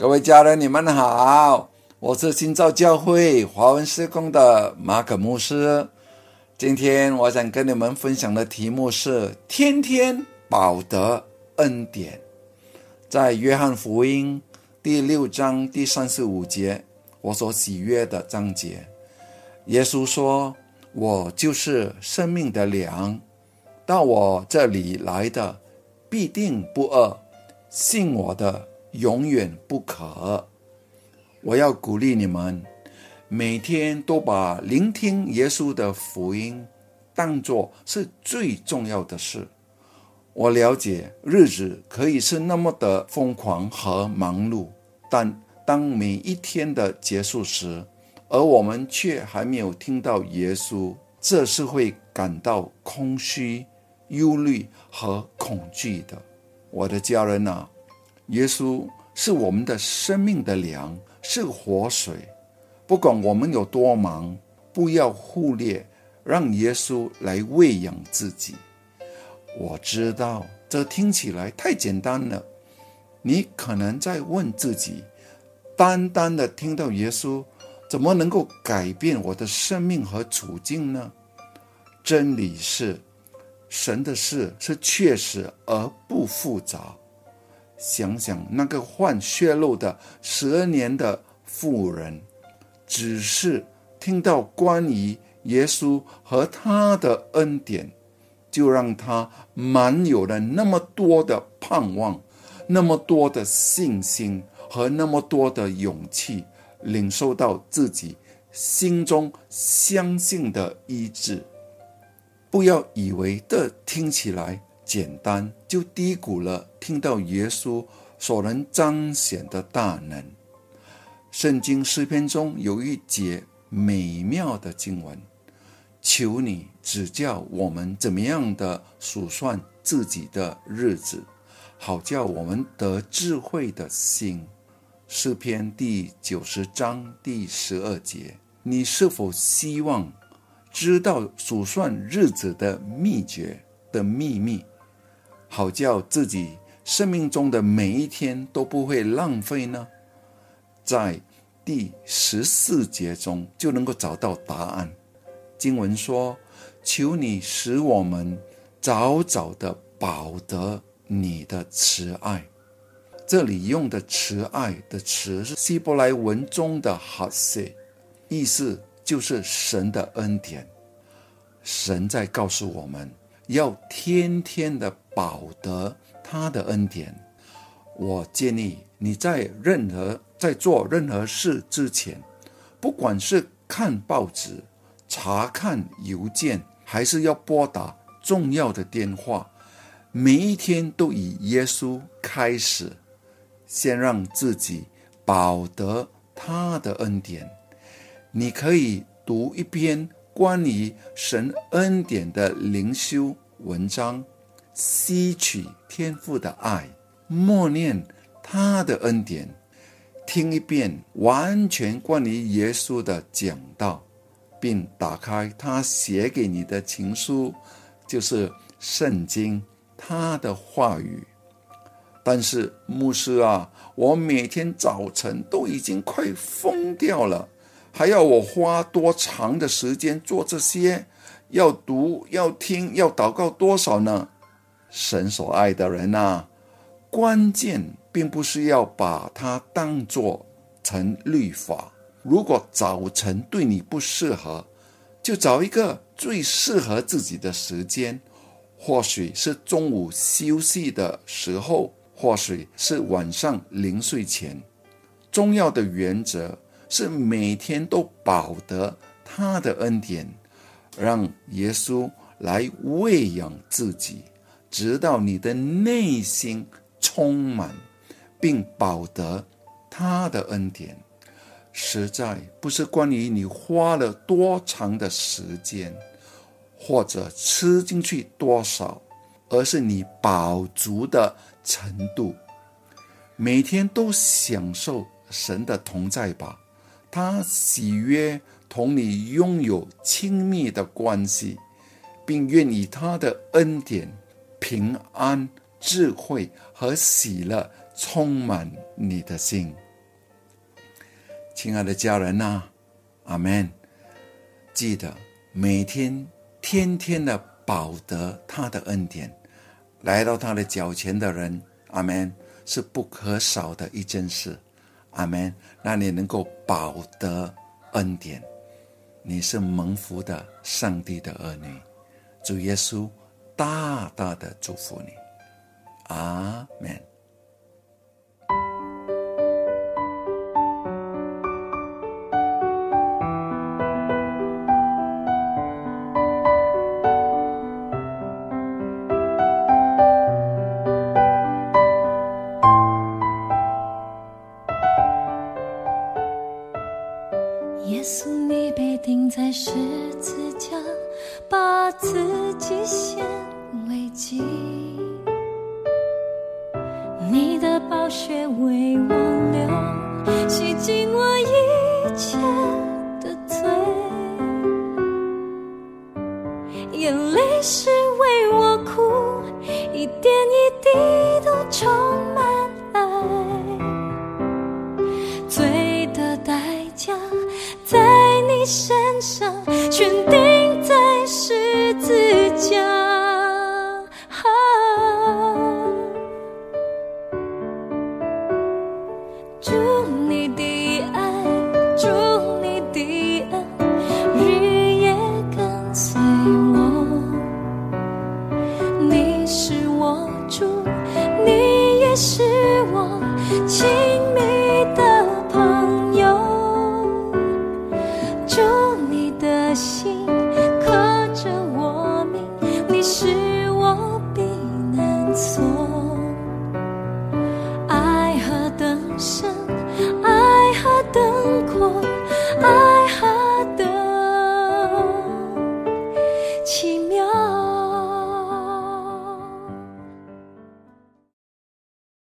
各位家人，你们好，我是新造教会华文施工的马可牧师。今天我想跟你们分享的题目是“天天保得恩典”。在约翰福音第六章第三十五节，我所喜悦的章节，耶稣说：“我就是生命的粮，到我这里来的必定不饿，信我的永远不可。”我要鼓励你们。每天都把聆听耶稣的福音当作是最重要的事。我了解日子可以是那么的疯狂和忙碌，但当每一天的结束时，而我们却还没有听到耶稣，这是会感到空虚、忧虑和恐惧的。我的家人啊，耶稣是我们的生命的粮，是活水。不管我们有多忙，不要忽略让耶稣来喂养自己。我知道这听起来太简单了，你可能在问自己：单单的听到耶稣，怎么能够改变我的生命和处境呢？真理是，神的事是确实而不复杂。想想那个患血肉的十二年的妇人。只是听到关于耶稣和他的恩典，就让他满有了那么多的盼望，那么多的信心和那么多的勇气，领受到自己心中相信的医治。不要以为这听起来简单，就低估了听到耶稣所能彰显的大能。圣经诗篇中有一节美妙的经文，求你指教我们怎么样的数算自己的日子，好叫我们得智慧的心。诗篇第九十章第十二节，你是否希望知道数算日子的秘诀的秘密，好叫自己生命中的每一天都不会浪费呢？在第十四节中就能够找到答案。经文说：“求你使我们早早的保得你的慈爱。”这里用的“慈爱”的词是希伯来文中的“哈塞”，意思就是神的恩典。神在告诉我们要天天的保得他的恩典。我建议你在任何。在做任何事之前，不管是看报纸、查看邮件，还是要拨打重要的电话，每一天都以耶稣开始，先让自己保得他的恩典。你可以读一篇关于神恩典的灵修文章，吸取天父的爱，默念他的恩典。听一遍完全关于耶稣的讲道，并打开他写给你的情书，就是圣经，他的话语。但是牧师啊，我每天早晨都已经快疯掉了，还要我花多长的时间做这些？要读、要听、要祷告多少呢？神所爱的人呐，关键。并不是要把它当做成律法。如果早晨对你不适合，就找一个最适合自己的时间，或许是中午休息的时候，或许是晚上临睡前。重要的原则是每天都保得他的恩典，让耶稣来喂养自己，直到你的内心充满。并保得他的恩典，实在不是关于你花了多长的时间，或者吃进去多少，而是你饱足的程度。每天都享受神的同在吧，他喜悦同你拥有亲密的关系，并愿以他的恩典、平安、智慧和喜乐。充满你的心，亲爱的家人呐，阿门。记得每天天天的保得他的恩典，来到他的脚前的人，阿门，是不可少的一件事，阿门。让你能够保得恩典，你是蒙福的上帝的儿女，主耶稣大大的祝福你，阿门。耶稣，你被钉在十字架，把自己献。危机。你的暴雪为我流，洗净我一切的罪，眼泪是为我哭，一点一滴都充满爱。罪的代价在你身上。